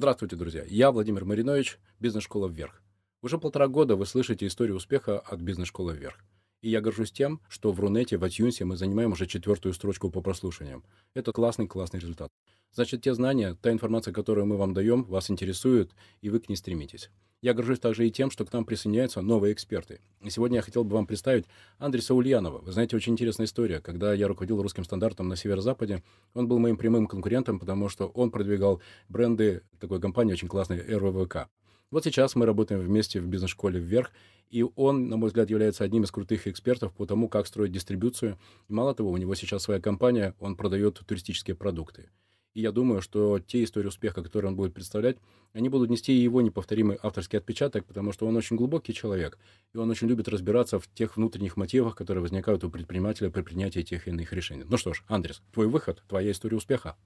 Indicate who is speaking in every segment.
Speaker 1: Здравствуйте, друзья. Я Владимир Маринович, бизнес-школа «Вверх». Уже полтора года вы слышите историю успеха от бизнес-школы «Вверх». И я горжусь тем, что в Рунете, в iTunes мы занимаем уже четвертую строчку по прослушиваниям. Это классный-классный результат. Значит, те знания, та информация, которую мы вам даем, вас интересует, и вы к ней стремитесь. Я горжусь также и тем, что к нам присоединяются новые эксперты. И сегодня я хотел бы вам представить Андреса Ульянова. Вы знаете, очень интересная история. Когда я руководил русским стандартом на Северо-Западе, он был моим прямым конкурентом, потому что он продвигал бренды такой компании очень классной РВВК. Вот сейчас мы работаем вместе в бизнес-школе «Вверх», и он, на мой взгляд, является одним из крутых экспертов по тому, как строить дистрибуцию. И мало того, у него сейчас своя компания, он продает туристические продукты. И я думаю, что те истории успеха, которые он будет представлять, они будут нести его неповторимый авторский отпечаток, потому что он очень глубокий человек, и он очень любит разбираться в тех внутренних мотивах, которые возникают у предпринимателя при принятии тех или иных решений. Ну что ж, Андрес, твой выход, твоя история успеха.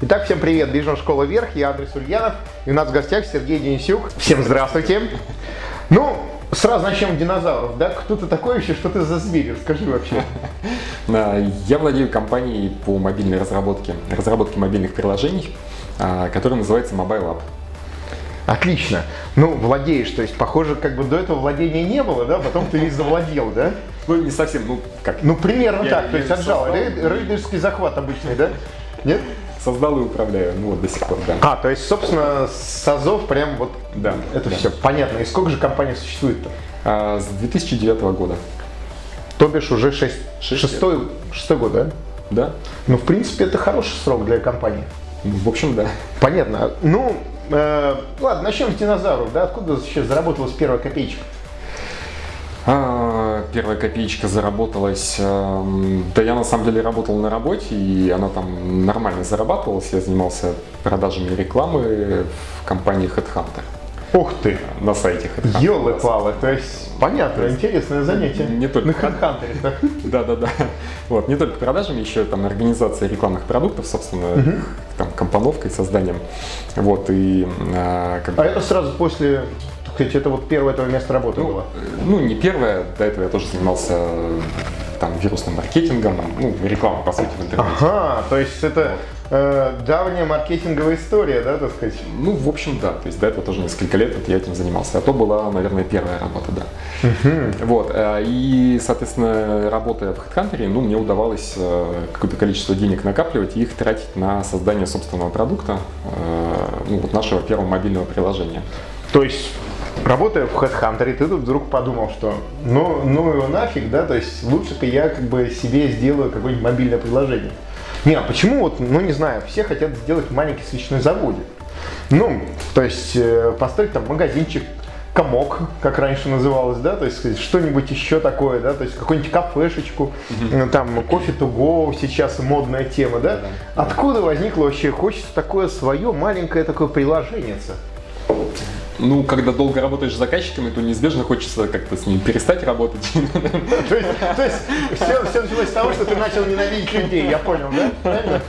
Speaker 2: Итак, всем привет, Бизнес-школа «Вверх», я Андрей Ульянов, и у нас в гостях Сергей Денисюк. Всем здравствуйте. Ну, Сразу начнем динозавров, да? Кто ты такой вообще, что ты за зверь? Скажи вообще.
Speaker 3: Я владею компанией по мобильной разработке, разработке мобильных приложений, а, которая называется Mobile App.
Speaker 2: Отлично. Ну, владеешь, то есть, похоже, как бы до этого владения не было, да? Потом ты весь завладел, да?
Speaker 3: Ну, не совсем, ну, как?
Speaker 2: Ну, примерно я, так, я то есть, отжал. Рейдерский захват обычный, да? Нет?
Speaker 3: Создал и управляю, ну вот до сих пор, да.
Speaker 2: А, то есть, собственно, с АЗОВ прям вот да, это да. все понятно. И сколько же компаний существует-то?
Speaker 3: А, с 2009 года.
Speaker 2: То бишь уже 6, 6 шестой, шестой год, да?
Speaker 3: Да.
Speaker 2: Ну, в принципе, это хороший срок для компании.
Speaker 3: В общем, да.
Speaker 2: Понятно. Ну, э, ладно, начнем с динозавров, да? Откуда сейчас заработалась первая копеечка?
Speaker 3: А, первая копеечка заработалась. Эм, да я на самом деле работал на работе, и она там нормально зарабатывалась. Я занимался продажами рекламы в компании Headhunter.
Speaker 2: Ух ты!
Speaker 3: На сайте
Speaker 2: Headhunter. Ёлы палы, то есть понятно, интересное занятие.
Speaker 3: Не только
Speaker 2: на Headhunter, да?
Speaker 3: Да, да, да. Вот, не только продажами, еще там организация рекламных продуктов, собственно, угу. там компоновкой, созданием. Вот, и
Speaker 2: а, как А это сразу после сказать, это вот первое твое место работы
Speaker 3: ну,
Speaker 2: было?
Speaker 3: Ну, не первое. До этого я тоже занимался там вирусным маркетингом, ну, реклама, по сути, в интернете.
Speaker 2: Ага, то есть это э, давняя маркетинговая история, да, так сказать?
Speaker 3: Ну, в общем, да. То есть до этого тоже несколько лет вот я этим занимался. А то была, наверное, первая работа, да. uh Вот. Э, и, соответственно, работая в HeadHunter, ну, мне удавалось э, какое-то количество денег накапливать и их тратить на создание собственного продукта, э, ну, вот нашего первого мобильного приложения.
Speaker 2: То есть работая в HeadHunter, ты тут вдруг подумал, что ну, ну его нафиг, да, то есть лучше-ка я как бы себе сделаю какое-нибудь мобильное приложение. Не, а почему вот, ну не знаю, все хотят сделать маленький свечной заводик. Ну, то есть э, построить там магазинчик, комок, как раньше называлось, да, то есть что-нибудь еще такое, да, то есть какую-нибудь кафешечку, mm-hmm. там кофе to go, сейчас модная тема, да. Mm-hmm. Откуда возникло вообще, хочется такое свое маленькое такое приложение?
Speaker 3: Ну, когда долго работаешь с заказчиками, то неизбежно хочется как-то с ними перестать работать.
Speaker 2: То есть, то есть все, все началось с того, что ты начал ненавидеть людей, я понял, да? Правильно?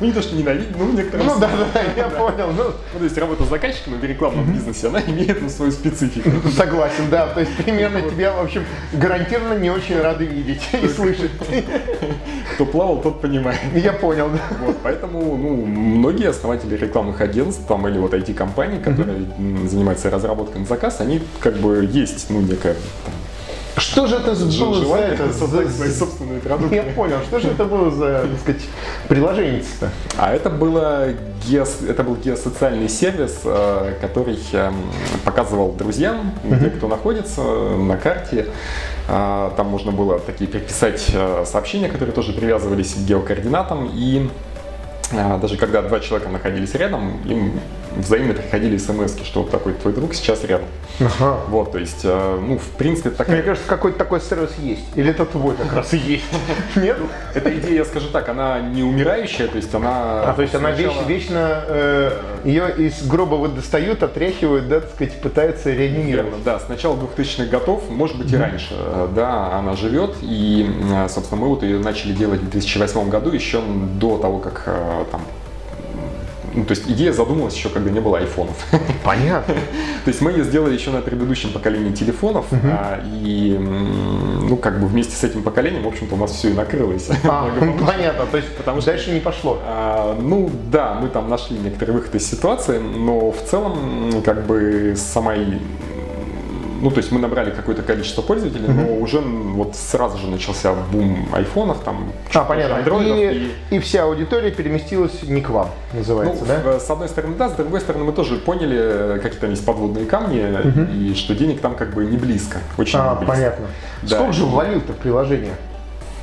Speaker 3: Ну, не то, что ненавидеть, ну, некоторые...
Speaker 2: Ну, да, да, я понял. Ну,
Speaker 3: ну, то есть работа с заказчиками в рекламном бизнесе, она имеет ну, свою специфику.
Speaker 2: Согласен, да. То есть примерно тебя, в общем, гарантированно не очень рады видеть и слышать.
Speaker 3: Кто плавал, тот понимает.
Speaker 2: Я понял, да.
Speaker 3: Вот, поэтому, ну, многие основатели рекламных агентств там или вот IT-компаний, которые занимается разработкой на заказ, они как бы есть, ну, некая там,
Speaker 2: что же это было за это?
Speaker 3: Создать свои собственные продукты.
Speaker 2: Я понял, что же это было за, так сказать, приложение-то?
Speaker 3: А это, было геос, это был геосоциальный сервис, э, который эм, показывал друзьям, где кто находится на карте. Э, там можно было такие переписать э, сообщения, которые тоже привязывались к геокоординатам. И даже когда два человека находились рядом, им взаимно приходили смс что вот такой твой друг сейчас рядом. Ага. Вот, то есть, э, ну, в принципе,
Speaker 2: такая... Мне кажется, какой-то такой сервис есть. Или это твой как раз и есть. Нет?
Speaker 3: Эта идея, я скажу так, она не умирающая, то есть она...
Speaker 2: А, то есть она вечно, э, ее из гроба достают, отряхивают, да, так сказать, пытаются реанимировать.
Speaker 3: Да, с начала 2000-х годов, может быть и раньше, э, да, она живет, и, собственно, мы вот ее начали делать в 2008 году, еще до того, как там ну, то есть идея задумалась еще, когда не было айфонов.
Speaker 2: Понятно.
Speaker 3: То есть мы ее сделали еще на предыдущем поколении телефонов, а, и ну как бы вместе с этим поколением, в общем-то, у нас все и накрылось.
Speaker 2: А, понятно, то есть
Speaker 3: Потому что-
Speaker 2: дальше не пошло.
Speaker 3: А, ну да, мы там нашли некоторый выход из ситуации, но в целом как бы самой ну, то есть мы набрали какое-то количество пользователей, но уже вот сразу же начался бум айфонов, там,
Speaker 2: А, понятно.
Speaker 3: андроидов,
Speaker 2: И, и вся аудитория переместилась не к вам,
Speaker 3: ну,
Speaker 2: называется, да?
Speaker 3: в- с одной стороны, да, с другой стороны, мы тоже поняли, э, какие там есть подводные камни, и что денег там как бы не близко, очень
Speaker 2: А,
Speaker 3: не близко.
Speaker 2: понятно.
Speaker 3: Да.
Speaker 2: Сколько же ввалил-то в приложение?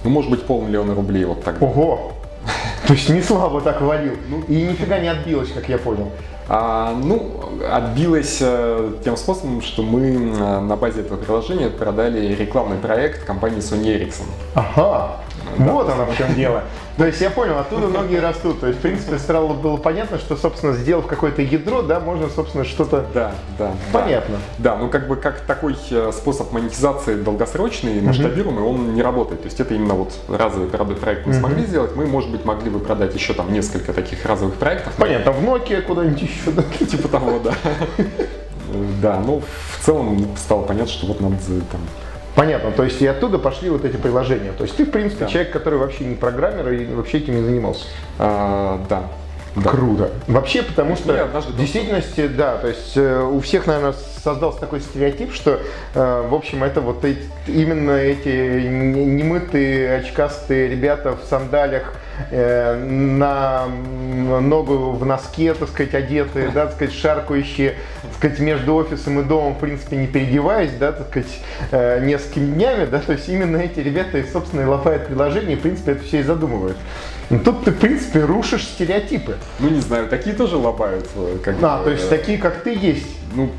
Speaker 3: Ну, может быть, полмиллиона рублей вот так.
Speaker 2: Ого! То есть не слабо так валил. И нифига не отбилось, как я понял.
Speaker 3: А, ну, отбилось э, тем способом, что мы на базе этого приложения продали рекламный проект компании Sony Ericsson.
Speaker 2: Ага. Вот оно в чем дело. То есть я понял, оттуда многие растут. То есть, в принципе, сразу было понятно, что, собственно, сделав какое-то ядро, да, можно, собственно, что-то...
Speaker 3: Да, да.
Speaker 2: Понятно.
Speaker 3: Да, ну как бы как такой э, способ монетизации долгосрочный, масштабируемый, он не работает. То есть это именно вот разовый продукт проект мы смогли сделать. Мы, может быть, могли бы продать еще там несколько таких разовых проектов. но
Speaker 2: Понятно, в Nokia куда-нибудь еще, да?
Speaker 3: Типа того, да. Да, ну в целом стало понятно, что вот надо там
Speaker 2: Понятно, то есть и оттуда пошли вот эти приложения. То есть ты, в принципе,
Speaker 3: Да.
Speaker 2: человек, который вообще не программер и вообще этим не занимался.
Speaker 3: а, да. Да.
Speaker 2: Круто. Вообще, потому что в действительности, да, то есть э, у всех, наверное, создался такой стереотип, что, э, в общем, это вот эти- именно эти не- немытые, очкастые ребята в сандалях, э, на ногу в носке, так сказать, одетые, да, так сказать, шаркающие, так сказать, между офисом и домом, в принципе, не переодеваясь, да, так сказать, э, несколькими днями, да, то есть именно эти ребята, и, собственно, и лопают приложение, и, в принципе, это все и задумывают. Но тут ты, в принципе, рушишь стереотипы.
Speaker 3: Ну не знаю, такие тоже лобают. э, Как
Speaker 2: А,
Speaker 3: бы,
Speaker 2: то есть такие, как ты, есть.
Speaker 3: Ну,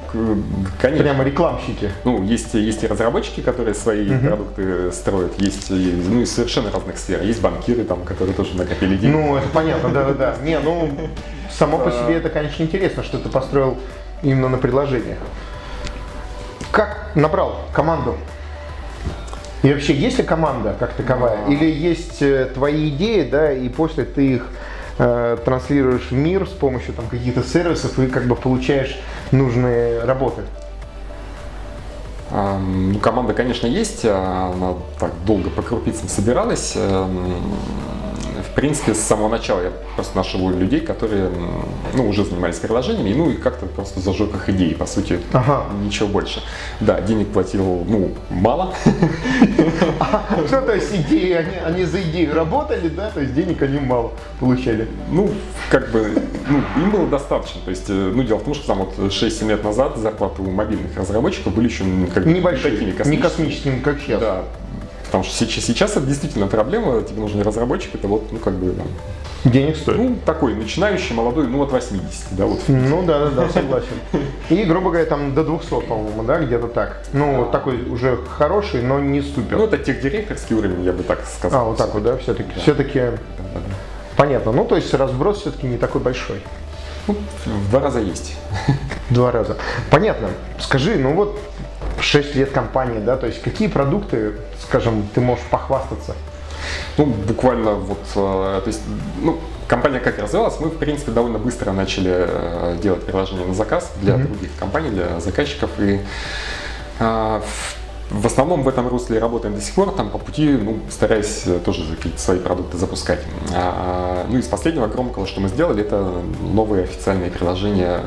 Speaker 3: конечно.
Speaker 2: Прямо рекламщики.
Speaker 3: Ну, есть, есть и разработчики, которые свои продукты строят, есть ну, из совершенно разных сфер. Есть банкиры, там, которые тоже накопили деньги.
Speaker 2: Ну, это понятно, да-да-да. Не, ну, само по себе это, конечно, интересно, что ты построил именно на приложениях. Как набрал команду? И вообще, есть ли команда как таковая? Или есть э, твои идеи, да, и после ты их э, транслируешь в мир с помощью там каких-то сервисов и как бы получаешь нужные работы?
Speaker 3: Ну, команда, конечно, есть, а, она так долго по крупицам собиралась. В принципе, с самого начала я просто нашел людей, которые ну, уже занимались приложениями, ну и как-то просто зажег их идеи, по сути,
Speaker 2: Ага.
Speaker 3: ничего больше. Да, денег платил, ну, мало,
Speaker 2: Ну, то есть идеи, они, за идею работали, да, то есть денег они мало получали.
Speaker 3: Ну, как бы, ну, им было достаточно. То есть, э, ну, дело в том, что там вот 6-7 лет назад зарплаты у мобильных разработчиков были еще как бы
Speaker 2: Небольшие,
Speaker 3: такими
Speaker 2: не
Speaker 3: космическими.
Speaker 2: космическими, как сейчас.
Speaker 3: Да. Потому что сейчас, сейчас это действительно проблема, тебе нужен разработчик, это вот, ну, как бы, там,
Speaker 2: Денег стоит.
Speaker 3: ну, такой начинающий, молодой, ну, от 80, да, вот.
Speaker 2: Ну да, да, да, согласен. И, грубо говоря, там до 200, по-моему, да, где-то так. Ну, вот такой уже хороший, но не супер.
Speaker 3: Ну, это техдиректорский уровень, я бы так сказал.
Speaker 2: а, вот так вот, да, все-таки. Все-таки понятно. Ну, то есть разброс все-таки не такой большой.
Speaker 3: Ну, в два раза есть.
Speaker 2: Два раза. Понятно. Скажи, ну вот 6 лет компании, да, то есть какие продукты, скажем, ты можешь похвастаться?
Speaker 3: Ну, буквально вот, э, то есть, ну, компания как развивалась, мы, в принципе, довольно быстро начали э, делать приложение на заказ для других компаний, для заказчиков, и э, в- основном в этом русле работаем до сих пор, там по пути, ну, стараясь тоже какие-то свои продукты запускать. А, ну, из последнего громкого, что мы сделали, это новые официальные приложения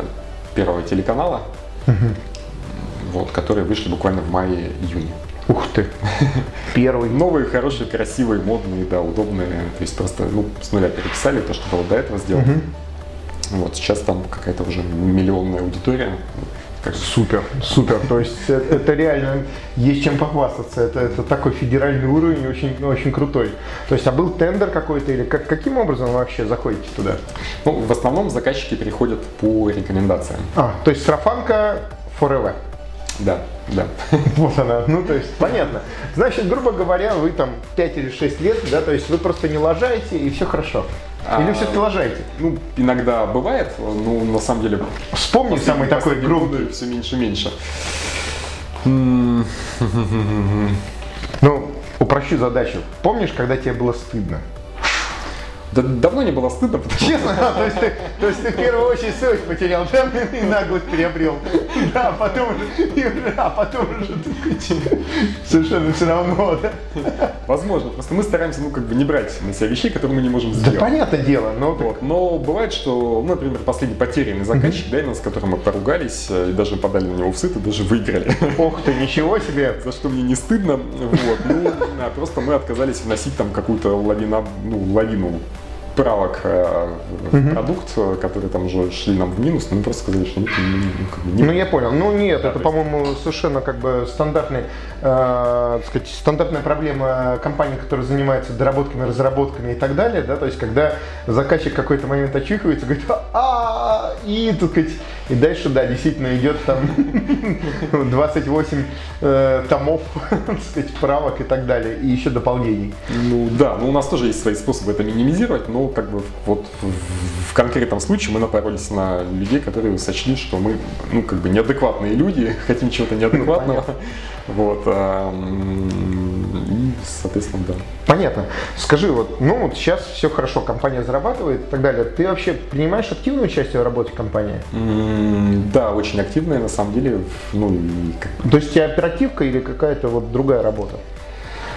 Speaker 3: Первого телеканала, вот, которые вышли буквально в мае-июне.
Speaker 2: Ух ты. Первый.
Speaker 3: Новые, хорошие, красивые, модные, да, удобные. То есть просто ну, с нуля переписали то, что было до этого сделано. Вот сейчас там какая-то уже миллионная аудитория. Как
Speaker 2: Супер, супер. То есть это, это реально есть чем похвастаться. Это, это такой федеральный уровень, очень, очень крутой. То есть, а был тендер какой-то или как, каким образом вы вообще заходите туда?
Speaker 3: Ну, в основном заказчики приходят по рекомендациям.
Speaker 2: А, то есть сарафанка forever.
Speaker 3: Да, да.
Speaker 2: Вот она. Ну, то есть, понятно. Значит, грубо говоря, вы там 5 или 6 лет, да, то есть вы просто не лажаете и все хорошо. Или
Speaker 3: А,
Speaker 2: все-таки лажаете?
Speaker 3: Ну, иногда бывает, но на самом деле
Speaker 2: Вспомни самый такой громкий.
Speaker 3: все меньше и меньше.
Speaker 2: Ну, упрощу задачу. Помнишь, когда тебе было стыдно?
Speaker 3: Да давно не было стыдно, потому что
Speaker 2: Честно, то есть, ты, то есть ты в первую очередь совесть потерял, да, и наглость приобрел. Да, а потом уже, а потом уже ты совершенно все равно, да.
Speaker 3: возможно. Просто мы стараемся, ну, как бы не брать на себя вещей, которые мы не можем
Speaker 2: Да
Speaker 3: сделать.
Speaker 2: понятное дело, но
Speaker 3: Вот. Но бывает, что, ну, например, последний потерянный заказчик, да, с которым мы поругались, э, и даже подали на него в суд, и даже выиграли.
Speaker 2: ох ты, ничего себе.
Speaker 3: За что мне не стыдно. Вот. Ну, просто мы отказались вносить там какую-то лавина, ну, лавину правок э, в продукт, э, которые там уже шли нам в минус, но мы просто сказали, что нет, ну, ну, как бы не
Speaker 2: Ну я понял. Ну нет,
Speaker 3: Да,
Speaker 2: это, по-моему, совершенно как бы стандартный, э, сказать, стандартная проблема компаний, которые занимаются доработками, разработками и так далее, да, то есть когда заказчик какой-то момент очухивается, говорит, а и, так сказать, и дальше, да, действительно идет там 28 э, томов, так сказать, правок и так далее, и еще дополнений.
Speaker 3: Ну да, ну у нас тоже есть свои способы это минимизировать, но как бы вот в, в конкретном случае мы напоролись на людей, которые сочли, что мы, ну как бы неадекватные люди, хотим чего-то неадекватного. Вот, а, м, и, соответственно, да.
Speaker 2: Понятно. Скажи, вот, ну вот сейчас все хорошо, компания зарабатывает и так далее. Ты вообще принимаешь активное участие в работе компании?
Speaker 3: Да, очень активная, на самом деле, ну, и как
Speaker 2: То есть у тебя оперативка или какая-то вот другая работа?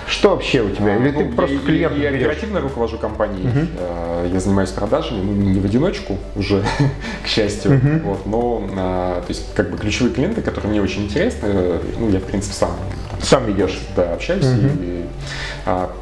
Speaker 2: Что вообще у тебя? Или ты
Speaker 3: Ну,
Speaker 2: просто
Speaker 3: я,
Speaker 2: клиентов
Speaker 3: я, я
Speaker 2: берешь?
Speaker 3: оперативно руковожу компанией, э, я занимаюсь продажами, ну, не в одиночку уже, к счастью, вот, но, а, то есть, как бы ключевые клиенты, которые мне очень интересны, э, ну, я, в принципе, сам
Speaker 2: Сам ведешь.
Speaker 3: да, общаюсь, и, а,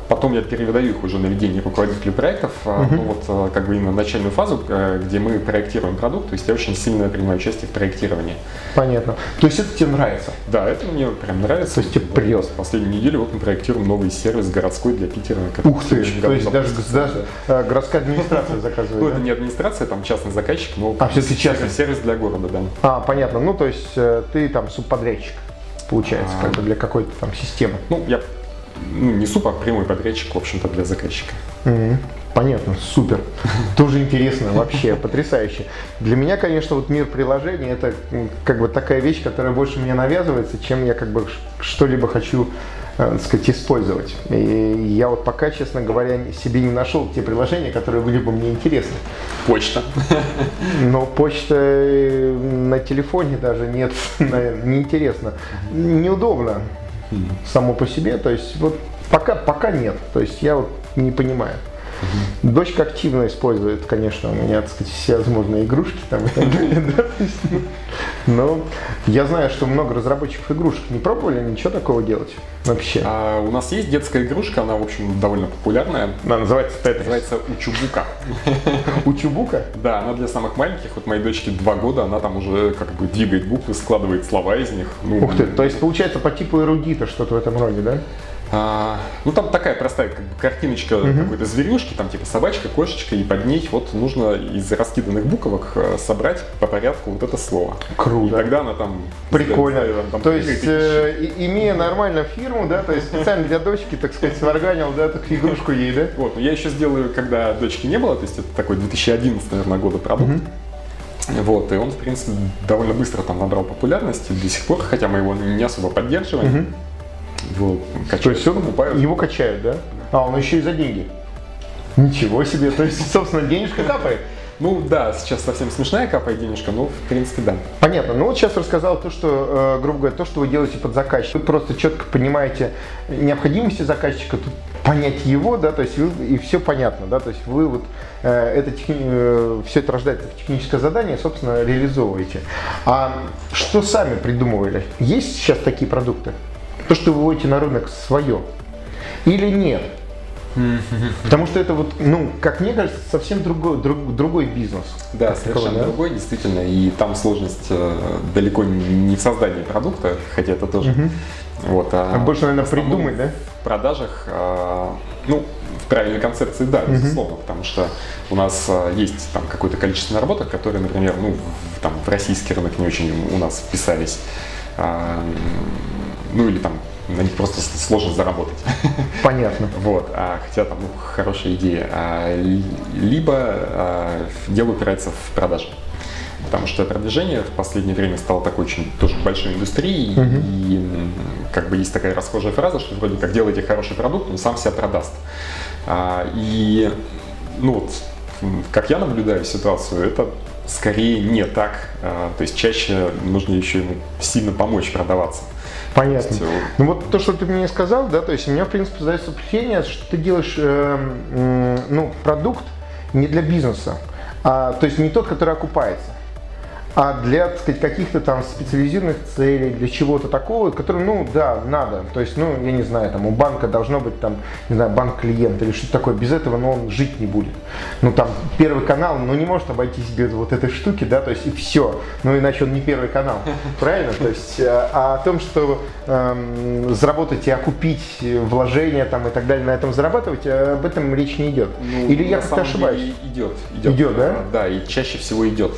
Speaker 3: потом я передаю их уже на ведение руководителю проектов, а, ну, вот, а, как бы именно начальную фазу, э, где мы проектируем продукт, то есть я очень сильно принимаю участие в проектировании.
Speaker 2: Понятно. То есть это тебе нравится?
Speaker 3: Да, это мне прям нравится.
Speaker 2: То есть тебе прет.
Speaker 3: Последнюю неделю вот мы проектируем новый сервис городской для Питера.
Speaker 2: Ух ты! То есть даже, даже
Speaker 3: да.
Speaker 2: э, городская администрация
Speaker 3: Ну,
Speaker 2: заказывает,
Speaker 3: это
Speaker 2: да?
Speaker 3: не администрация, там частный заказчик, но
Speaker 2: А, всё-таки частный.
Speaker 3: сервис для города, да.
Speaker 2: А, понятно. Ну, то есть э, ты там субподрядчик, получается,
Speaker 3: А.
Speaker 2: как бы для какой-то там системы.
Speaker 3: Ну, я ну, не супер, а прямой подрядчик, в общем-то, для заказчика.
Speaker 2: Мгм. Понятно, супер. Тоже интересно, вообще потрясающе. Для меня, конечно, вот мир приложений это как бы такая вещь, которая больше мне навязывается, чем я как бы что-либо хочу э, так сказать, использовать. И я вот пока, честно говоря, себе не нашел те приложения, которые были бы мне интересны.
Speaker 3: Почта.
Speaker 2: Но почта э, на телефоне даже нет, наверное, неинтересно. Неудобно само по себе, то есть вот пока, пока нет, то есть я вот не понимаю. Дочка активно использует, конечно, у меня, так сказать, все возможные игрушки там и так далее, да, ну, но я знаю, что много разработчиков игрушек не пробовали ничего такого делать вообще.
Speaker 3: А у нас есть детская игрушка, она, в общем, довольно популярная.
Speaker 2: Она называется Тетрис.
Speaker 3: Называется Учубука.
Speaker 2: У Чубука?
Speaker 3: Да, она для самых маленьких. Вот моей дочке два года, она там уже как бы двигает буквы, складывает слова из них. Ну,
Speaker 2: Ух ты, то есть получается по типу эрудита что-то в этом роде, да?
Speaker 3: А, ну там такая простая как бы, картиночка какой-то зверюшки, там типа собачка, кошечка, и под ней вот нужно из раскиданных буквок э, собрать по порядку вот это слово.
Speaker 2: Круто.
Speaker 3: И тогда она там...
Speaker 2: Прикольно.
Speaker 3: там- там
Speaker 2: то есть, э, и- имея нормально фирму, да, то есть специально для дочки, так сказать, сварганил, да, так игрушку ей, да?
Speaker 3: Вот, но я еще сделаю, когда дочки не было, то есть это такой 2011, наверное, года продукт. Вот, и он, в принципе, довольно быстро там набрал популярности до сих пор, хотя мы его не особо поддерживаем.
Speaker 2: То
Speaker 3: качают,
Speaker 2: есть он,
Speaker 3: покупают.
Speaker 2: его качают, да? А, он еще и за деньги. Ничего себе, то есть, собственно, денежка капает.
Speaker 3: Ну да, сейчас совсем смешная капает денежка, но в принципе да.
Speaker 2: Понятно. Ну вот сейчас рассказал то, что, э, грубо говоря, то, что вы делаете под заказчика. Вы просто четко понимаете необходимости заказчика, тут понять его, да, то есть вы, и все понятно, да, то есть вы вот э, это все это рождается в техническое задание, собственно, реализовываете. А что сами придумывали? Есть сейчас такие продукты? То, что вы выводите на рынок свое? Или нет? Потому что это вот, ну, как мне кажется, совсем другой, друг- другой бизнес.
Speaker 3: Да, совершенно
Speaker 2: таковой, да?
Speaker 3: другой, действительно. И там сложность э, далеко не в создании продукта, хотя это тоже. Вот, а
Speaker 2: А больше, наверное, придумать, да?
Speaker 3: В продажах, э, ну, в правильной концепции, да, безусловно, потому что у нас э, есть там какое-то количество наработок, которые, например, ну, в, там, в российский рынок не очень у нас вписались. А, ну или там на них просто сложно заработать.
Speaker 2: Понятно.
Speaker 3: Вот, а, хотя там ну, хорошая идея. А, ли- либо а, дело упирается в продажи. Потому что продвижение в последнее время стало такой очень тоже большой индустрией. И м, как бы есть такая расхожая фраза, что вроде как делайте хороший продукт, он сам себя продаст. А, и ну вот, как я наблюдаю ситуацию, это скорее не так. А, то есть чаще нужно еще ему сильно помочь продаваться.
Speaker 2: Понятно. Есть, ну вот то, что ты мне сказал, да, то есть у меня в принципе создается впечатление, что ты делаешь э, э, ну, продукт не для бизнеса, а, то есть не тот, который окупается а для, так сказать, каких-то там специализированных целей, для чего-то такого, который, ну, да, надо. То есть, ну, я не знаю, там у банка должно быть там, не знаю, банк клиент или что-то такое. Без этого, ну, он жить не будет. Ну, там, первый канал, ну, не может обойтись без вот этой штуки, да, то есть, и все. Ну, иначе он не первый канал. Правильно? То есть, а, а о том, что эм, заработать и окупить вложения там и так далее, на этом зарабатывать, э, об этом речь не идет.
Speaker 3: Ну, Или я как-то ошибаюсь? Идет, идет. Идет, да? Да, и чаще всего идет.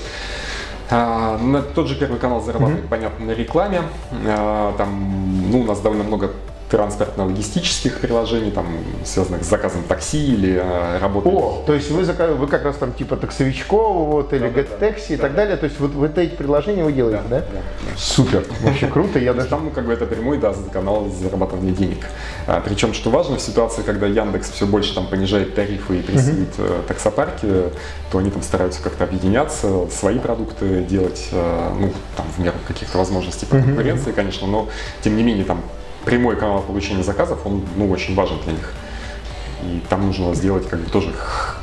Speaker 3: А, на тот же Первый канал зарабатывает, mm-hmm. понятно, на рекламе. А, там, ну, у нас довольно много транспортно-логистических приложений, там, связанных с заказом такси или э, работой.
Speaker 2: О, то есть вы, вы как раз там типа таксовичков вот, или да, GetTaxi да, и да, так да. далее, то есть вот, вот эти приложения вы делаете, да? да? да, да. Супер, вообще круто. Я даже...
Speaker 3: Там ну, как бы это прямой да, канал зарабатывания денег. А, причем, что важно, в ситуации, когда Яндекс все больше там понижает тарифы и прессует uh-huh. таксопарки, то они там стараются как-то объединяться, свои продукты делать, э, ну, там, в меру каких-то возможностей по конкуренции, uh-huh. конечно, но тем не менее там прямой канал получения заказов, он ну, очень важен для них. И там нужно сделать как бы тоже,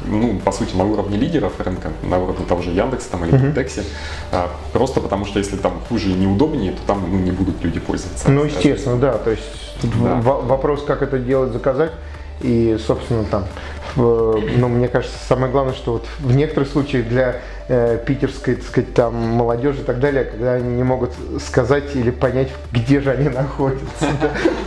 Speaker 3: ну, по сути, на уровне лидеров рынка, на уровне того же Яндекса там, или Яндексе. Uh-huh. А, просто потому что если там хуже и неудобнее, то там ну, не будут люди пользоваться.
Speaker 2: Ну, естественно, да. То есть да. вопрос, как это делать, заказать. И, собственно, там, ну, мне кажется, самое главное, что вот в некоторых случаях для э, питерской, так сказать, там, молодежи и так далее, когда они не могут сказать или понять, где же они находятся.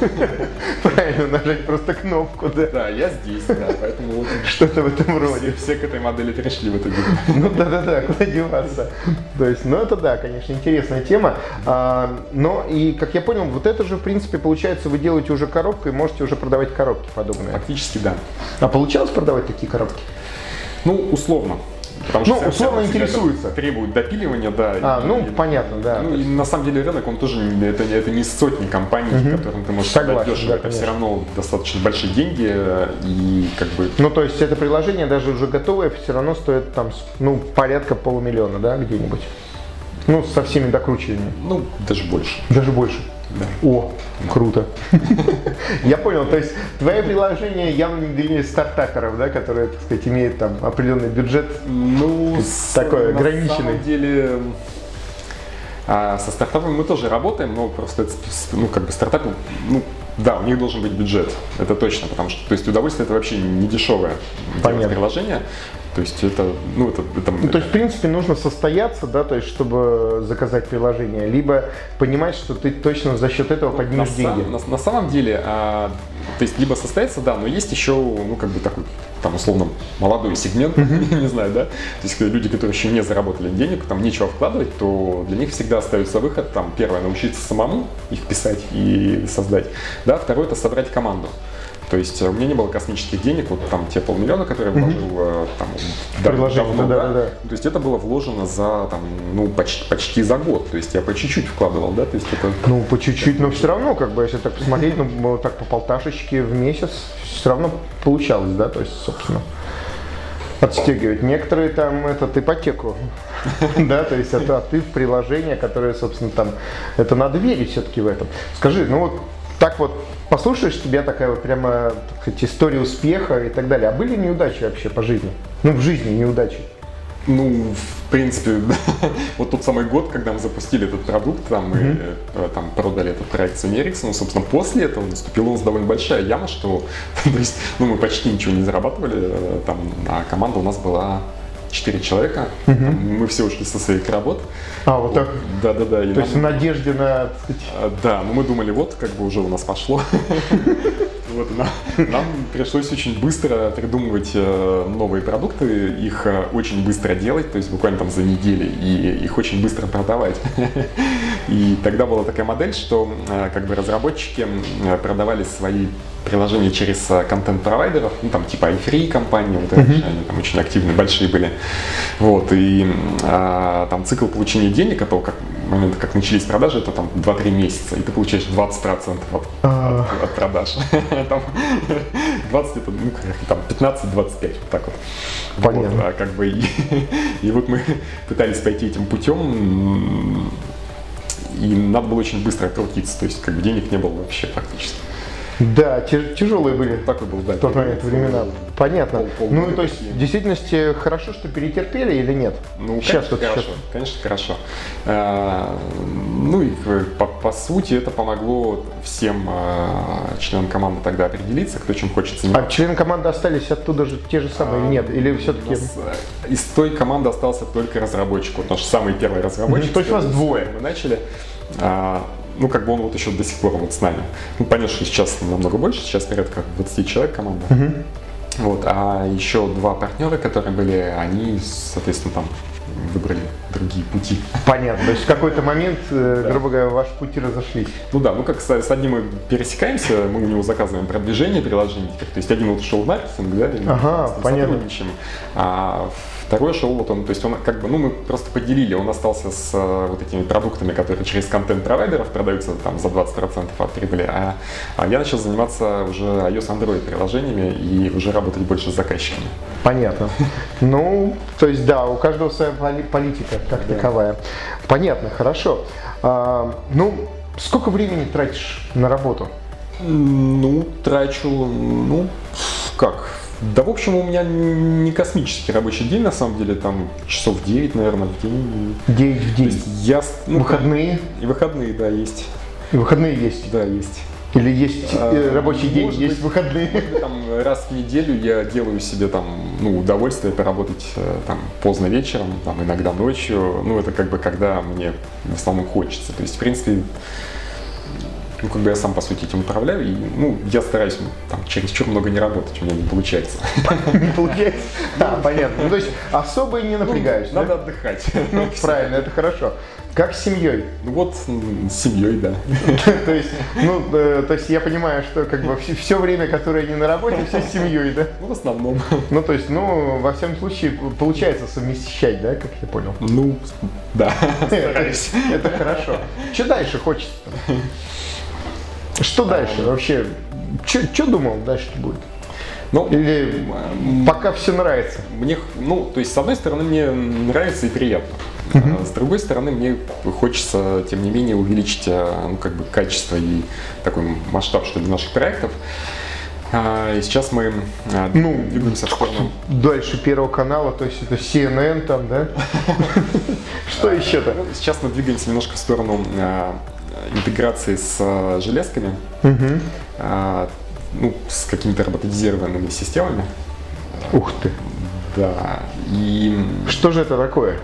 Speaker 2: Правильно, нажать просто кнопку, да.
Speaker 3: Да, я здесь, да, поэтому
Speaker 2: что-то в этом роде.
Speaker 3: Все к этой модели пришли в дело.
Speaker 2: Ну да-да-да, куда деваться. То есть, ну это да, конечно, интересная тема. А, но и, как я понял, вот это же, в принципе, получается, вы делаете уже коробку и можете уже продавать коробки подобные.
Speaker 3: Фактически, да.
Speaker 2: А получалось продавать такие коробки?
Speaker 3: Ну, условно.
Speaker 2: Потому ну, что условно интересуется.
Speaker 3: Требует допиливания, да.
Speaker 2: А, ну, и, понятно, да.
Speaker 3: Ну, и на самом деле рынок, он тоже, это, это не сотни компаний, угу. которым ты можешь Согласен, продать дешево. Да, это все равно достаточно большие деньги и как бы...
Speaker 2: Ну, то есть это приложение даже уже готовое все равно стоит там, ну, порядка полумиллиона, да, где-нибудь? Ну, со всеми докручиваниями.
Speaker 3: Ну, даже больше.
Speaker 2: Даже больше. О, круто. Я понял, то есть твое приложение явно не для стартаперов, да, которые, так сказать, имеют там определенный бюджет,
Speaker 3: ну, такой ограниченный. На самом деле, а со стартапами мы тоже работаем, но просто это, ну, как бы стартапы, ну, да, у них должен быть бюджет, это точно, потому что, то есть удовольствие это вообще не дешевое приложение, то есть это, ну, это, это...
Speaker 2: Ну, то есть, в принципе, нужно состояться, да, то есть, чтобы заказать приложение, либо понимать, что ты точно за счет этого ну, поднимешь на деньги.
Speaker 3: на, на самом деле, а, то есть, либо состояться, да, но есть еще, ну, как бы такой, там, условно, молодой сегмент, не знаю, да, то есть, люди, которые еще не заработали денег, там, нечего вкладывать, то для них всегда остается выход, там, первое, научиться самому их писать и создать, да, второе, это собрать команду. То есть э, у меня не было космических денег, вот там те полмиллиона, которые я вложил mm-hmm. там,
Speaker 2: давно, да, да, да.
Speaker 3: То есть это было вложено за там, ну, почти, почти за год. То есть я по чуть-чуть вкладывал, да? То есть это...
Speaker 2: Ну, по чуть-чуть, но все равно, как бы, если так посмотреть, ну, так по полташечке в месяц, все равно получалось, да, то есть, собственно отстегивать. Некоторые там этот ипотеку, да, то есть это ты в приложение, которое, собственно, там, это надо верить все-таки в этом. Скажи, ну вот так вот послушаешь тебя такая вот прямо так сказать, история успеха и так далее. А были неудачи вообще по жизни? Ну, в жизни неудачи.
Speaker 3: Ну, в принципе, вот тот самый год, когда мы запустили этот продукт, там мы mm-hmm. там продали этот проект Sony Ericsson, собственно, после этого наступила у нас довольно большая яма, что, то есть, ну, мы почти ничего не зарабатывали, э, там, а команда у нас была четыре человека. Угу. Мы все ушли со своих работ.
Speaker 2: А, вот так?
Speaker 3: Да, да, да.
Speaker 2: То нам... есть в надежде на...
Speaker 3: А, да, но мы думали, вот, как бы уже у нас пошло. Вот, нам, нам пришлось очень быстро придумывать э, новые продукты, их э, очень быстро делать, то есть буквально там за неделю, и их очень быстро продавать. И тогда была такая модель, что э, как бы разработчики продавали свои приложения через контент-провайдеров, ну там типа iFree компании, вот uh-huh. они там очень активные, большие были. Вот, и а, там цикл получения денег, это как момента, как начались продажи, это там 2-3 месяца, и ты получаешь 20% от,
Speaker 2: А.
Speaker 3: от, от продаж. Там 20 это, ну, там 15-25, вот так вот.
Speaker 2: Понятно.
Speaker 3: Вот, а как бы и, и вот мы пытались пойти этим путем, и надо было очень быстро крутиться, то есть как бы денег не было вообще фактически.
Speaker 2: Да, тяж- тяжелые были
Speaker 3: Такой был, да.
Speaker 2: в тот момент времена. Понятно.
Speaker 3: Пол- полгода
Speaker 2: Ну, то есть, в действительности, хорошо, что перетерпели или нет?
Speaker 3: Ну,
Speaker 2: сейчас
Speaker 3: конечно, хорошо,
Speaker 2: сейчас.
Speaker 3: конечно, хорошо. А, Ну и э, по, по сути это помогло всем а, членам команды тогда определиться, кто чем хочет заниматься.
Speaker 2: А члены команды остались оттуда же те же самые или нет? Или все-таки...
Speaker 3: э, Из той команды остался только разработчик, вот наш самый первый разработчик.
Speaker 2: Мгм, то есть вас двое?
Speaker 3: Мы начали. А, Ну, как бы он вот еще до сих пор вот с нами. Ну, понятно, что сейчас намного больше, сейчас порядка 20 человек команда. Вот, а еще два партнера, которые были, они, соответственно, там выбрали другие пути.
Speaker 2: Понятно. То есть в какой-то момент, э, грубо говоря, ваши пути разошлись.
Speaker 3: Ну да, ну как с, с одним мы пересекаемся, мы у него заказываем продвижение приложений, то есть один вот ушел в маркетинг, да,
Speaker 2: Ага, понятно.
Speaker 3: сотрудничаем, а второй шел вот он, то есть он как бы, ну мы просто поделили, он остался с э, вот этими продуктами, которые через контент-провайдеров продаются там за 20% от прибыли, а, а я начал заниматься уже iOS Android приложениями и уже работать больше с заказчиками.
Speaker 2: Понятно. Ну, то есть да, у каждого своя поли- политика как таковая. Понятно, хорошо. А, ну, сколько времени тратишь на работу?
Speaker 3: Ну, трачу, ну, как? Да, в общем, у меня не космический рабочий день, на самом деле, там часов 9, наверное, в день.
Speaker 2: 9 в день.
Speaker 3: я... ну,
Speaker 2: Выходные?
Speaker 3: И выходные, да, есть.
Speaker 2: И выходные есть?
Speaker 3: Да, есть.
Speaker 2: Или есть
Speaker 3: А,
Speaker 2: рабочий день,
Speaker 3: может
Speaker 2: есть
Speaker 3: быть.
Speaker 2: выходные?
Speaker 3: Там раз в неделю я делаю себе там, ну, удовольствие поработать э, там поздно вечером, там иногда ночью. Ну, это как бы когда мне в основном хочется. То есть, в принципе, ну, как бы я сам, по сути, этим управляю, и, ну, я стараюсь ну, там чересчур много не работать, у меня не получается.
Speaker 2: Не получается? Да, понятно. Ну, то есть особо и не напрягаюсь, да?
Speaker 3: Надо отдыхать.
Speaker 2: Ну, Правильно, это хорошо. Как с семьей?
Speaker 3: Ну вот, с семьей, да.
Speaker 2: То есть, ну, э, то есть я понимаю, что как бы все время, которое не на работе, все с семьей, да?
Speaker 3: Ну, в основном.
Speaker 2: Ну, то есть, ну, во всяком случае, получается совмещать, да, как я понял?
Speaker 3: Ну, да, стараюсь.
Speaker 2: Это хорошо. Что дальше хочется? Что дальше вообще? Что думал дальше будет?
Speaker 3: Ну,
Speaker 2: Или пока все нравится?
Speaker 3: Мне, ну, то есть, с одной стороны, мне нравится и приятно. А С другой стороны, мне хочется, тем не менее, увеличить, а, ну, как бы, качество и такой масштаб, что ли, наших проектов. А, И сейчас мы
Speaker 2: Ну,
Speaker 3: двигаемся в сторону
Speaker 2: Дальше Первого канала, то есть это CNN там, да? Что еще-то?
Speaker 3: Ну, Сейчас мы двигаемся немножко в сторону интеграции с железками, ну, с какими-то роботизированными системами.
Speaker 2: Ух ты.
Speaker 3: Да. И,
Speaker 2: Что же это такое?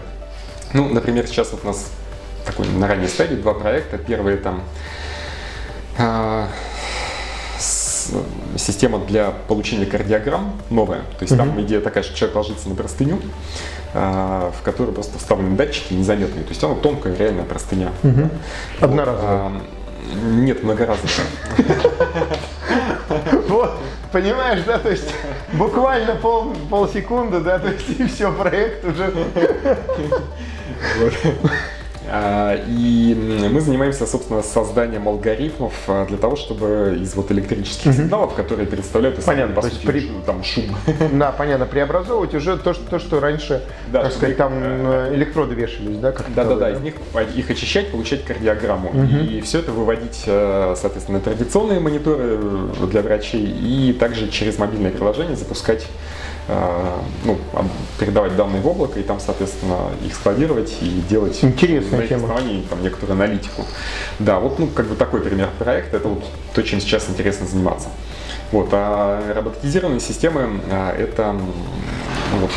Speaker 3: Ну, например, сейчас вот у нас такой на ранней стадии два проекта. Первый это а, с- система для получения кардиограмм новая. То есть там идея такая, что человек ложится на простыню, а, в которую просто вставлены датчики незаметные. То есть она тонкая, реальная простыня. Вот,
Speaker 2: Одноразовая.
Speaker 3: Нет, многоразовая.
Speaker 2: Вот, понимаешь, да, то есть буквально пол, полсекунды, да, то есть и все, проект уже.
Speaker 3: А, И мы занимаемся, собственно, созданием алгоритмов а, для того, чтобы из вот электрических сигналов, которые представляют из
Speaker 2: Понятно,
Speaker 3: по
Speaker 2: то
Speaker 3: сути,
Speaker 2: при-
Speaker 3: там шум.
Speaker 2: Да, понятно, преобразовывать уже то, что, то, что раньше,
Speaker 3: Да,
Speaker 2: так сказать, там
Speaker 3: э,
Speaker 2: э, электроды вешались, да,
Speaker 3: Да-да-да, из них их очищать, получать кардиограмму. И все это выводить, э, соответственно, традиционные мониторы для врачей и также через мобильное приложение запускать, ну, об- передавать данные в облако и там, соответственно, их складировать и делать
Speaker 2: Интересная
Speaker 3: на
Speaker 2: тема.
Speaker 3: основании там некоторую аналитику. Да, вот, ну, как бы такой пример проекта, это вот то, чем сейчас интересно заниматься. Вот, а роботизированные системы а, это ну, вот,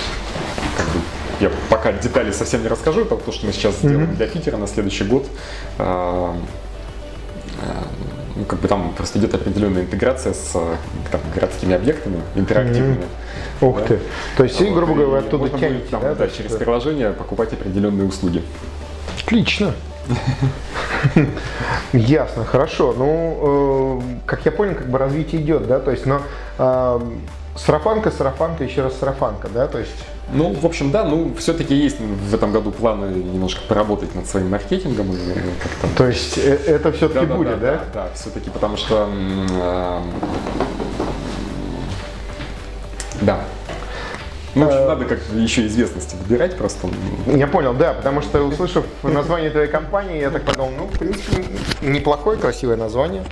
Speaker 3: как бы я пока детали совсем не расскажу, это то, что мы сейчас сделаем для Питера на следующий год. А, а, Ну, как бы там просто идет определенная интеграция с э, там, городскими объектами интерактивными.
Speaker 2: Ух
Speaker 3: Да.
Speaker 2: ты. То есть,
Speaker 3: Вот,
Speaker 2: грубо говоря, оттуда
Speaker 3: можно будет
Speaker 2: тянете,
Speaker 3: там,
Speaker 2: да?
Speaker 3: да, через приложение покупать определенные услуги.
Speaker 2: Отлично. Ясно, хорошо. Ну, э, как я понял, как бы развитие идет, да, то есть, но э, сарафанка, сарафанка, еще раз сарафанка, да, то есть...
Speaker 3: Ну, в общем, да, ну, все-таки есть в этом году планы немножко поработать над своим маркетингом. и как-то
Speaker 2: То есть э, это все-таки
Speaker 3: Да,
Speaker 2: будет,
Speaker 3: да?
Speaker 2: да?
Speaker 3: Да, да, все-таки, потому что... а, Да. Ну, в общем,
Speaker 2: Э,
Speaker 3: надо как еще известности выбирать просто.
Speaker 2: Я понял, да, потому что услышав название твоей компании, я так подумал, ну, в принципе, неплохое, красивое название.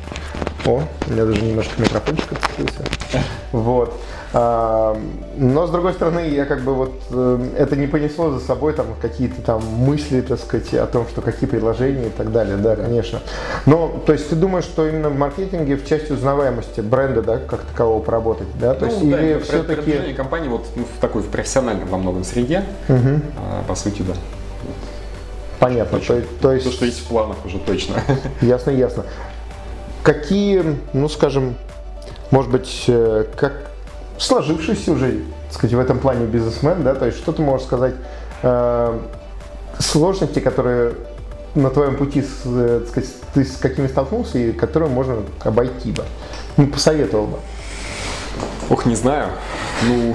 Speaker 2: О, у меня даже немножко микрофончик отцепился. Вот. А, Но, с другой стороны, я как бы вот, э, это не понесло за собой там какие-то там мысли, так сказать, о том, что какие предложения и так далее, да, конечно. Но, то есть ты думаешь, что именно в маркетинге в части узнаваемости бренда, да, как такового поработать, да, то есть
Speaker 3: Ну, да,
Speaker 2: или все-таки...
Speaker 3: компании вот ну, в такой в профессиональном во многом среде, а, по сути, да.
Speaker 2: Понятно, то, то есть...
Speaker 3: То, что есть в планах уже точно.
Speaker 2: Ясно, ясно. Какие, ну скажем, может быть, э, как сложившийся уже, так сказать, в этом плане бизнесмен, да, то есть что ты можешь сказать, э, сложности, которые на твоем пути, с, э, так сказать, ты с какими столкнулся и которые можно обойти бы? Ну, посоветовал бы.
Speaker 3: Ох, не знаю. Ну,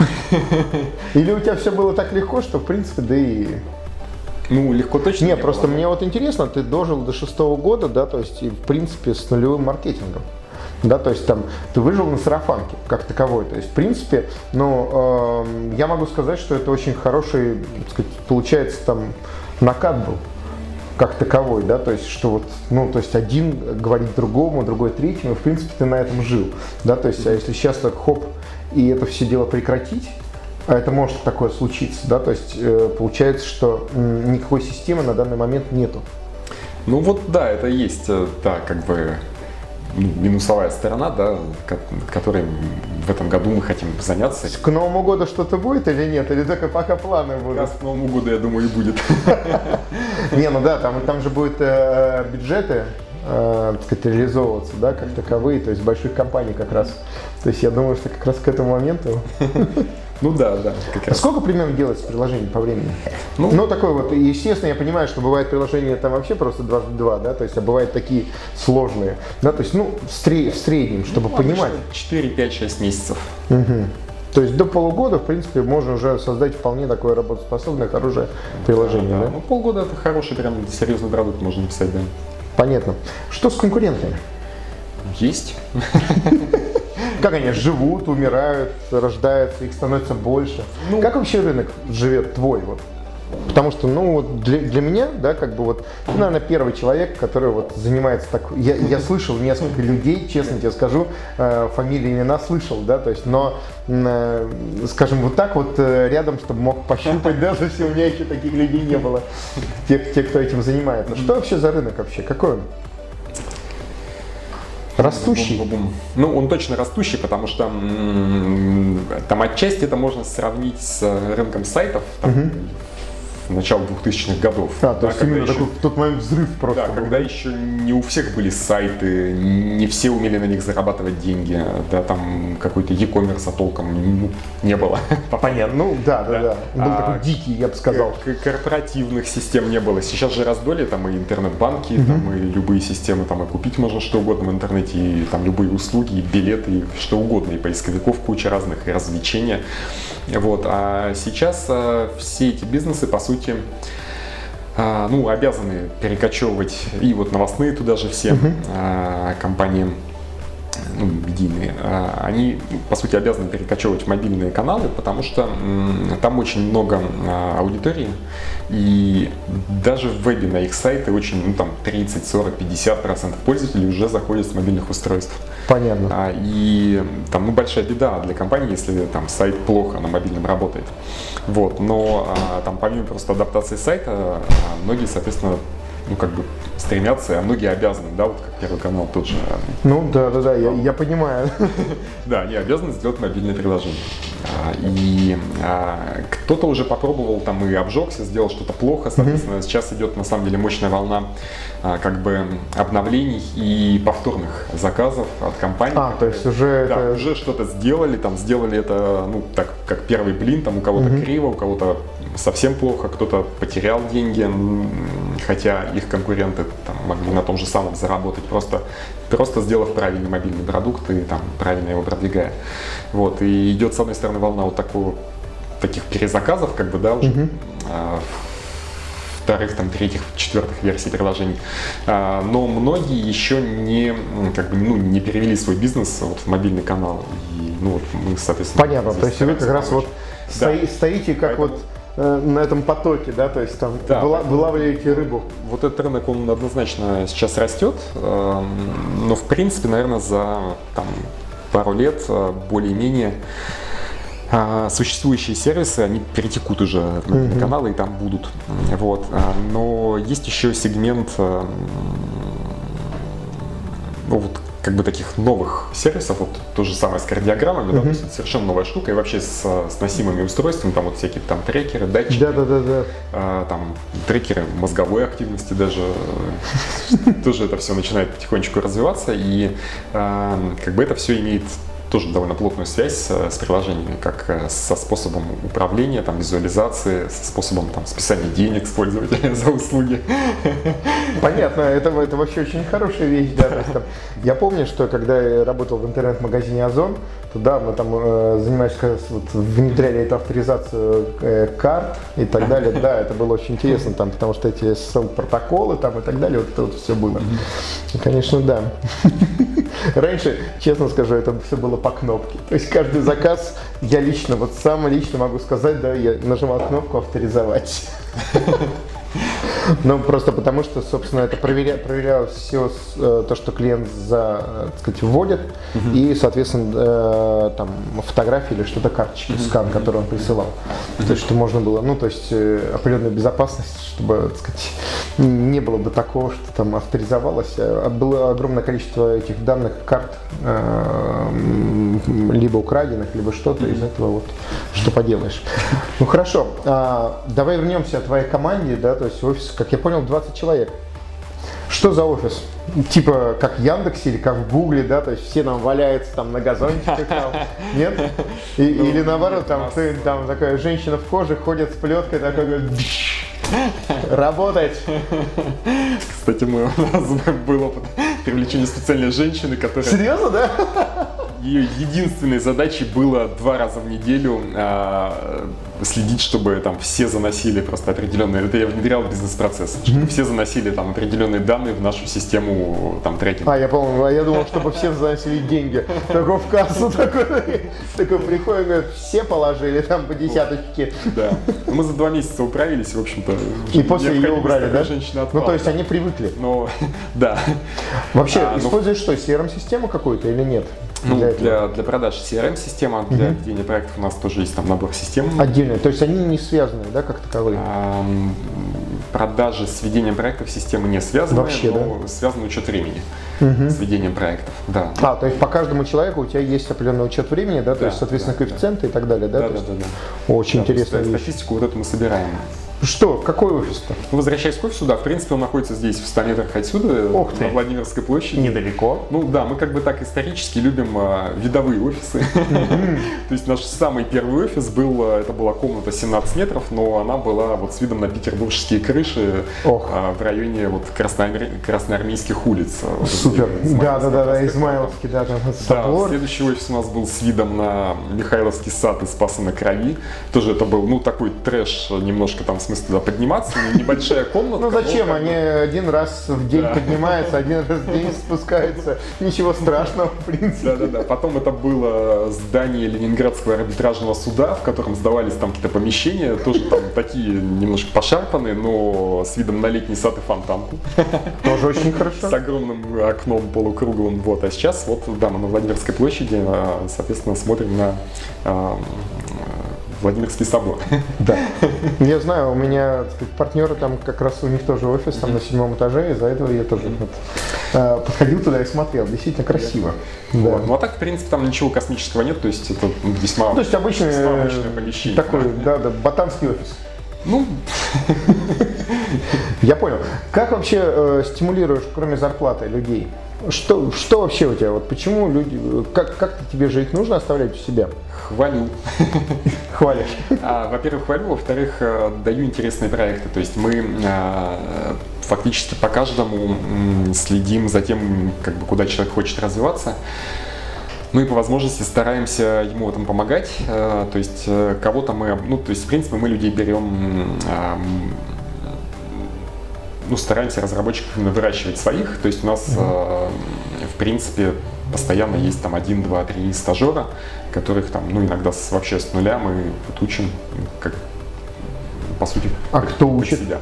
Speaker 2: Или у тебя все было так легко, что в принципе, да и...
Speaker 3: ну легко точно
Speaker 2: Не,
Speaker 3: не
Speaker 2: просто
Speaker 3: было.
Speaker 2: мне вот интересно, ты дожил до шестого года, да, то есть, и, в принципе, с нулевым маркетингом. Да, то есть там ты выжил на сарафанке как таковой. То есть, в принципе, ну, эм, я могу сказать, что это очень хороший, так сказать, получается, там накат был как таковой, да, то есть, что вот, ну, то есть один говорит другому, другой третьему, в принципе, ты на этом жил, да, то есть, а если сейчас так хоп, и это все дело прекратить, а это может такое случиться, да, то есть, э, получается, что никакой системы на данный момент нету.
Speaker 3: Ну вот да, это есть, э, да, как бы ну, минусовая сторона, да, ко- которой в этом году мы хотим заняться.
Speaker 2: К Новому году что-то будет или нет, или только пока планы
Speaker 3: Как
Speaker 2: будут?
Speaker 3: раз к Новому году, я думаю, и будет.
Speaker 2: Не, ну да, там, там же будут э, бюджеты, э, сказать, реализовываться, да, как таковые, то есть больших компаний как раз. То есть я думаю, что как раз к этому моменту.
Speaker 3: Ну да, да,
Speaker 2: А сколько примерно делается приложений по времени?
Speaker 3: Ну,
Speaker 2: Ну, такое вот, естественно, я понимаю, что бывает приложения там вообще просто дважды два, да, то есть, а бывают такие сложные, да, то есть, ну, в, сре- в среднем, чтобы понимать.
Speaker 3: 4, 5, 6 месяцев.
Speaker 2: Мгм. То есть до полугода, в принципе, можно уже создать вполне такое работоспособное, хорошее приложение, да?
Speaker 3: Ну, полгода это хороший, прям серьезный продукт можно написать, да.
Speaker 2: Понятно. Что с конкурентами?
Speaker 3: Есть.
Speaker 2: Как они живут, умирают, рождаются, их становится больше?
Speaker 3: Ну-
Speaker 2: как вообще рынок живет твой? Вот? Потому что, ну, вот для, для меня, да, как бы вот, ты, наверное, первый человек, который вот занимается так. Я, я слышал несколько людей, честно тебе скажу, э, фамилии, имена слышал, да, то есть, но, э, скажем, вот так вот э, рядом, чтобы мог пощупать, даже если у меня еще таких людей не было, те, те, кто этим занимается. Что вообще за рынок вообще? Какой он? Растущий.
Speaker 3: Бум-бум-бум. Ну, он точно растущий, потому что м, там отчасти это можно сравнить с рынком сайтов там, в начале 2000-х годов.
Speaker 2: А, то
Speaker 3: Да,
Speaker 2: есть
Speaker 3: когда
Speaker 2: именно
Speaker 3: еще-
Speaker 2: такой в тот момент взрыв просто
Speaker 3: Да,
Speaker 2: был.
Speaker 3: когда еще не у всех были сайты, не все умели на них зарабатывать деньги, да, там какой-то e-commerce толком ну, не было.
Speaker 2: Понятно. Ну да, да,
Speaker 3: Да.
Speaker 2: да. Был
Speaker 3: А,
Speaker 2: такой дикий, я бы сказал.
Speaker 3: Корпоративных систем не было. Сейчас же раздолье, там и интернет-банки, там и любые системы, там и купить можно что угодно в интернете, и там любые услуги, и билеты, и что угодно, и поисковиков куча разных, и развлечения. Вот. А сейчас а, все эти бизнесы, по сути, а, ну, обязаны перекочевывать и вот новостные туда же все а, компании ну, медийные, а, они, ну, по сути, обязаны перекочевывать в мобильные каналы, потому что там очень много а, аудитории, и даже в вебе на их сайты очень, ну, там, 30, 40, 50 процентов пользователей уже заходят с мобильных устройств.
Speaker 2: Понятно.
Speaker 3: А, И там ну, большая беда для компании, если там сайт плохо на мобильном работает. Вот. Но там помимо просто адаптации сайта, многие, соответственно, ну как бы стремятся, а многие обязаны, да, вот как Первый канал тот же. а,
Speaker 2: Ну да, да, да, я, я понимаю.
Speaker 3: Да, они обязаны сделать мобильное приложение. А, И а, кто-то уже попробовал там и обжегся, сделал что-то плохо, соответственно, сейчас идет на самом деле мощная волна как бы обновлений и повторных заказов от компаний.
Speaker 2: А, то есть уже
Speaker 3: да,
Speaker 2: это...
Speaker 3: уже что-то сделали, там сделали это, ну, так, как первый блин, там у кого-то криво, у кого-то совсем плохо, кто-то потерял деньги. Хотя их конкуренты там, могли на том же самом заработать, просто, просто сделав правильный мобильный продукт и там, правильно его продвигая. Вот, и идет, с одной стороны, волна вот такого, таких перезаказов, как бы, да, уже,
Speaker 2: Мгм.
Speaker 3: а, вторых, там, третьих, четвертых версий приложений. А, Но многие еще не, как бы, ну, не перевели свой бизнес вот в мобильный канал. И, ну, вот мы, соответственно,
Speaker 2: Понятно, то есть вы как раз вот
Speaker 3: помочь.
Speaker 2: стои- стоите как
Speaker 3: Поэтому-
Speaker 2: вот на этом потоке, да, то есть там
Speaker 3: Да,
Speaker 2: выла-
Speaker 3: поэтому-
Speaker 2: вылавливаете рыбу.
Speaker 3: Вот этот рынок, он однозначно сейчас растет, эм, но в принципе, наверное, за там, пару лет э, более-менее а, существующие сервисы, они перетекут уже в мобильные каналы и там будут. Вот. Но есть еще сегмент эм, ну, вот, как бы таких новых сервисов, вот то же самое с кардиограммами, да, то есть совершенно новая штука, и вообще с, с носимыми устройствами, там вот всякие там трекеры, датчики,
Speaker 2: Да, да, да, да.
Speaker 3: а, там трекеры мозговой активности даже тоже это все начинает потихонечку развиваться и а, как бы это все имеет тоже довольно плотную связь с, с приложениями, как э, со способом управления, там, визуализации, со способом там, списания денег с пользователя за услуги.
Speaker 2: Понятно, это, это вообще очень хорошая вещь, да. есть там- я помню, что когда я работал в интернет-магазине Озон, то да, мы там э, занимались, вот, внедряли эту авторизацию э, карт и так далее. Да, это было очень интересно, там, потому что эти SSL-протоколы там и так далее, вот это вот все было. И, конечно, да. Раньше, честно скажу, это все было по кнопке. То есть каждый заказ я лично, вот сам лично могу сказать, да, я нажимал кнопку авторизовать. Ну, просто потому что, собственно, это проверя, проверялось все э, то, что клиент за, э, так сказать, вводит, и, соответственно, э, там фотографии или что-то карточки, скан, который он присылал. То есть, что можно было, ну, то есть, определенную безопасность, чтобы, так сказать, не было бы такого, что там авторизовалось. Было огромное количество этих данных карт, либо украденных, либо что-то из этого вот, что поделаешь. Ну, хорошо, а, давай вернемся к твоей команде, да, то есть офис, как я понял, 20 человек. Что за офис? Типа как в Яндексе или как в Гугле, да, то есть все там валяются там на газончиках, там, нет? И- или наоборот, там, ты, там такая женщина в коже ходит с плеткой, такой говорит, «Бш, работать.
Speaker 3: Кстати, мы, у нас было опыт привлечения специальной женщины, которая
Speaker 2: Серьезно, да?
Speaker 3: Ее единственной задачей было два раза в неделю а, следить, чтобы там все заносили просто определенные, это я внедрял бизнес-процесс, чтобы все заносили там определенные данные в нашу систему там трекинга.
Speaker 2: А, я помню, а я думал, чтобы все заносили деньги. Такой в кассу такой, такой приходит, говорит, все положили там по десяточке.
Speaker 3: Да. Ну, Мы за два месяца управились, в общем-то.
Speaker 2: И после ее убрали, да?
Speaker 3: Женщины
Speaker 2: Ну,
Speaker 3: отпала.
Speaker 2: то есть они привыкли.
Speaker 3: Но, да.
Speaker 2: Вообще,
Speaker 3: А, ну-
Speaker 2: используешь что, CRM-систему какую-то или нет?
Speaker 3: Ну,
Speaker 2: Для
Speaker 3: для, для продаж CRM-система, для ведения проектов у нас тоже есть там набор систем.
Speaker 2: Отдельно. То есть они не связаны, да, как таковые?
Speaker 3: Ам, Продажи с ведением проектов системы не связаны,
Speaker 2: Вообще,
Speaker 3: но связан учет времени с ведением проектов. Да.
Speaker 2: А, то есть по каждому человеку у тебя есть определенный учет времени, да, то
Speaker 3: Да,
Speaker 2: есть, соответственно,
Speaker 3: да,
Speaker 2: коэффициенты и так далее, да?
Speaker 3: Да, да, да, да.
Speaker 2: Очень
Speaker 3: Да,
Speaker 2: интересная
Speaker 3: да,
Speaker 2: вещь.
Speaker 3: Статистику вот эту мы собираем.
Speaker 2: Что, какой офис-то?
Speaker 3: Возвращаясь к офису, да, в принципе, он находится здесь, в 100 метрах отсюда,
Speaker 2: Ух ты.
Speaker 3: на Владимирской площади.
Speaker 2: Недалеко.
Speaker 3: Ну да, мы как бы так исторически любим а, видовые офисы. То есть наш самый первый офис был, а, это была комната 17 метров, но она была вот с видом на петербургские крыши а, в районе вот красноар- красноармейских улиц. а,
Speaker 2: Супер. Да, да, да, да, Измайловский, да, там
Speaker 3: Да, следующий офис у нас был с видом на Михайловский сад и Спаса на Крови. Тоже это был, ну, такой трэш, немножко там, в смысле, туда подниматься, но небольшая комната.
Speaker 2: Ну зачем? Они один раз в день поднимаются, один раз в день спускаются. Ничего страшного, в принципе.
Speaker 3: Да-да-да. Потом это было здание Ленинградского арбитражного суда, в котором сдавались там какие-то помещения, тоже там такие немножко пошарпанные, но с видом на летний сад и фонтанку,
Speaker 2: Тоже очень хорошо.
Speaker 3: с огромным окном полукруглым. Вот. А сейчас вот, да, мы на Владимирской площади, а, соответственно, смотрим на Владимирский собор.
Speaker 2: Да. Я знаю, у меня сказать, партнеры там как раз у них тоже офис там на седьмом этаже, из-за этого я тоже вот, э, подходил туда и смотрел. Действительно красиво. Да.
Speaker 3: Вот. Ну а так, в принципе, там ничего космического нет, то есть это весьма,
Speaker 2: Ну, то есть обычный,
Speaker 3: весьма обычное помещение.
Speaker 2: такой, да, да, ботанский офис.
Speaker 3: Ну,
Speaker 2: Я понял. Как вообще э, стимулируешь, кроме зарплаты, людей? Что, что вообще у тебя? Вот почему люди, как, как тебе жить нужно оставлять у себя?
Speaker 3: Хвалю.
Speaker 2: Хвалишь.
Speaker 3: А, Во-первых, хвалю, во-вторых, э, даю интересные проекты. То есть мы э, фактически по каждому следим за тем, как бы, куда человек хочет развиваться. Ну и по возможности стараемся ему в этом помогать. Э, То есть э, кого-то мы, ну то есть в принципе мы людей берем, ну стараемся разработчиков именно выращивать своих. То есть у нас э, в принципе постоянно есть там один, два, три стажера, которых там, ну иногда с, вообще с нуля мы вот учим, как по сути.
Speaker 2: А кто учит?
Speaker 3: себя.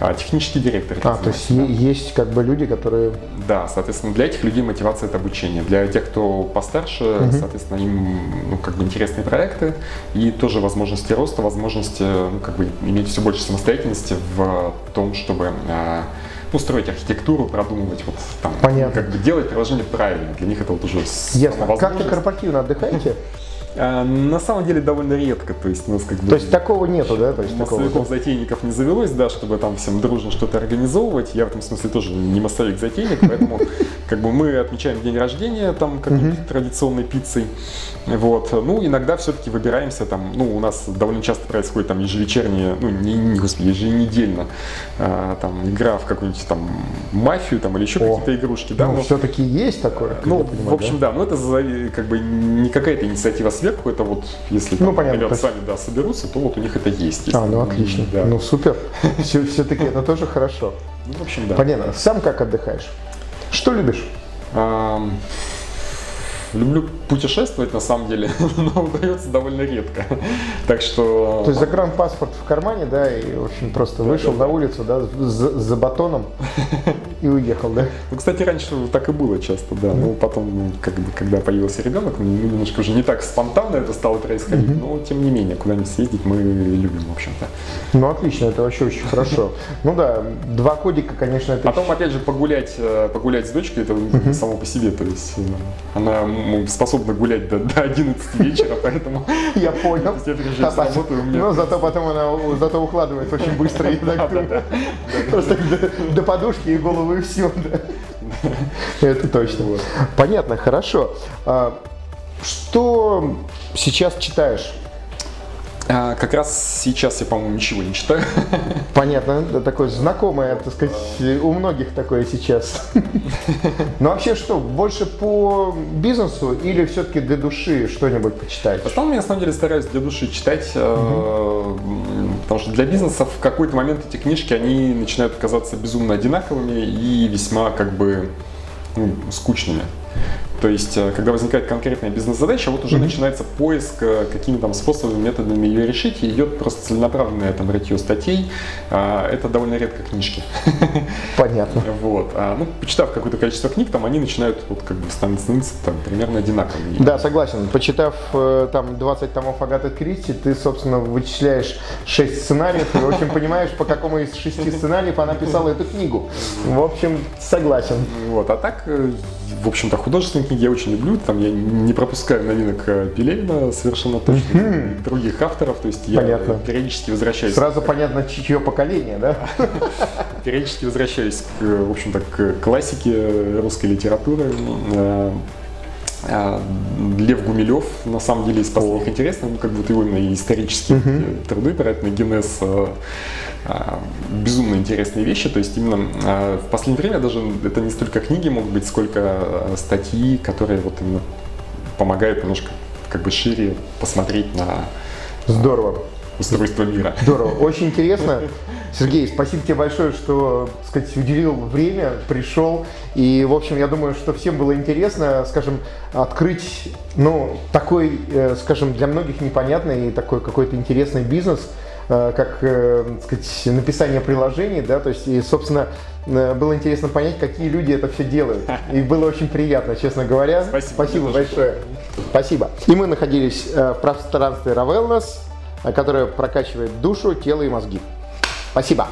Speaker 3: А, технический директор.
Speaker 2: А, то есть
Speaker 3: да.
Speaker 2: есть как бы люди, которые...
Speaker 3: Да, соответственно, для этих людей мотивация это обучение. Для тех, кто постарше, соответственно, им ну, как бы интересные проекты и тоже возможности роста, возможности ну, как бы иметь все больше самостоятельности в том, чтобы ну, строить архитектуру, продумывать вот там,
Speaker 2: Понятно.
Speaker 3: как бы делать приложение правильно. Для них это вот уже
Speaker 2: Ясно. Как-то корпоративно отдыхаете?
Speaker 3: А, на самом деле довольно редко, то есть у нас как бы
Speaker 2: То есть такого нету, да? То есть.
Speaker 3: Массовиков затейников не завелось, да, чтобы там всем дружно что-то организовывать. Я в этом смысле тоже не массовик-затейник, поэтому как бы мы отмечаем день рождения там какой-нибудь традиционной пиццей. Вот. Ну, иногда все-таки выбираемся там, ну, у нас довольно часто происходит там ежевечернее, ну, не, не господи, еженедельно а, там игра в какую-нибудь там мафию там или еще какие-то игрушки, да.
Speaker 2: Ну, все-таки есть такое, как
Speaker 3: ну, в общем, да, но это как бы не какая-то инициатива сверху, это вот если
Speaker 2: Ну,
Speaker 3: там,
Speaker 2: понятно,
Speaker 3: ребята
Speaker 2: то есть-
Speaker 3: сами да, соберутся, то вот у них это есть.
Speaker 2: А, ну отлично.
Speaker 3: Да.
Speaker 2: Ну супер. Все-таки это тоже хорошо.
Speaker 3: Ну, в общем, да.
Speaker 2: Понятно. Сам как отдыхаешь? Что любишь?
Speaker 3: Люблю путешествовать, на самом деле, но удается довольно редко. Так что...
Speaker 2: То есть загранпаспорт в кармане, да, и, в общем, просто вышел на улицу, да, за, за батоном и уехал, да?
Speaker 3: Ну, кстати, раньше так и было часто, да. Но потом, ну, как бы, когда появился ребенок, ну, немножко уже не так спонтанно это стало происходить, но тем не менее, куда-нибудь съездить мы любим, в общем-то.
Speaker 2: Ну, отлично, это вообще очень хорошо. Ну да, два кодика, конечно, это...
Speaker 3: Потом, опять же, погулять, э, погулять с дочкой, это само по себе, то есть э, она м, способна гулять до, до 11 вечера, поэтому
Speaker 2: Я понял.
Speaker 3: Я приезжаю с работы, у меня-
Speaker 2: Но зато потом она зато укладывает очень быстро. Просто до, подушки и головы и все. Это точно. Понятно, хорошо. А, Что сейчас читаешь?
Speaker 3: А, как раз сейчас я, по-моему, ничего не читаю.
Speaker 2: Понятно, это такое знакомое, так сказать, у многих такое сейчас. Но вообще что, больше по бизнесу или все-таки для души что-нибудь почитать?
Speaker 3: В основном я, на самом деле, стараюсь для души читать, э, потому что для бизнеса в какой-то момент эти книжки, они начинают казаться безумно одинаковыми и весьма, как бы, ну, скучными. То есть, э, когда возникает конкретная бизнес-задача, вот уже начинается поиск, э, какими там способами, методами ее решить, и идет просто целенаправленное там рытье статей. А, Это довольно редко книжки.
Speaker 2: Понятно.
Speaker 3: Вот. А, ну, почитав какое-то количество книг, там они начинают вот как бы становиться там, примерно одинаковыми.
Speaker 2: Да, согласен. Почитав э, там 20 томов Агаты Кристи, ты, собственно, вычисляешь 6 сценариев и, в общем, понимаешь, по какому из шести сценариев она писала эту книгу. В общем, согласен.
Speaker 3: Вот, а так, в общем-то, художественные книги я очень люблю. Там я не пропускаю новинок э, Пелевина совершенно точно, других авторов. То есть я
Speaker 2: Понятно.
Speaker 3: периодически возвращаюсь,
Speaker 2: Сразу понятно, чье поколение, да?
Speaker 3: периодически возвращаюсь, к, э, в общем-то, к классике русской литературы. Э, Лев Гумилев, на самом деле, из последних интересных, ну, как бы именно исторические э, труды про этногенез, э, э, безумно интересные вещи. То есть именно в последнее время даже это не столько книги могут быть, сколько статьи, которые вот именно помогают немножко как бы шире посмотреть на
Speaker 2: Здорово.
Speaker 3: Устройство мира.
Speaker 2: Здорово. Очень интересно. Сергей, спасибо тебе большое, что, так сказать, уделил время, пришел. И, в общем, я думаю, что всем было интересно, скажем, открыть, ну, такой, э, скажем, для многих непонятный и такой какой-то интересный бизнес, э, как, э, так сказать, написание приложений, да, то есть, и, собственно, было интересно понять, какие люди это все делают. И было очень приятно, честно говоря.
Speaker 3: Спасибо.
Speaker 2: Спасибо большое. Спасибо. И мы находились в пространстве Равелнес, которая прокачивает душу, тело и мозги. Спасибо.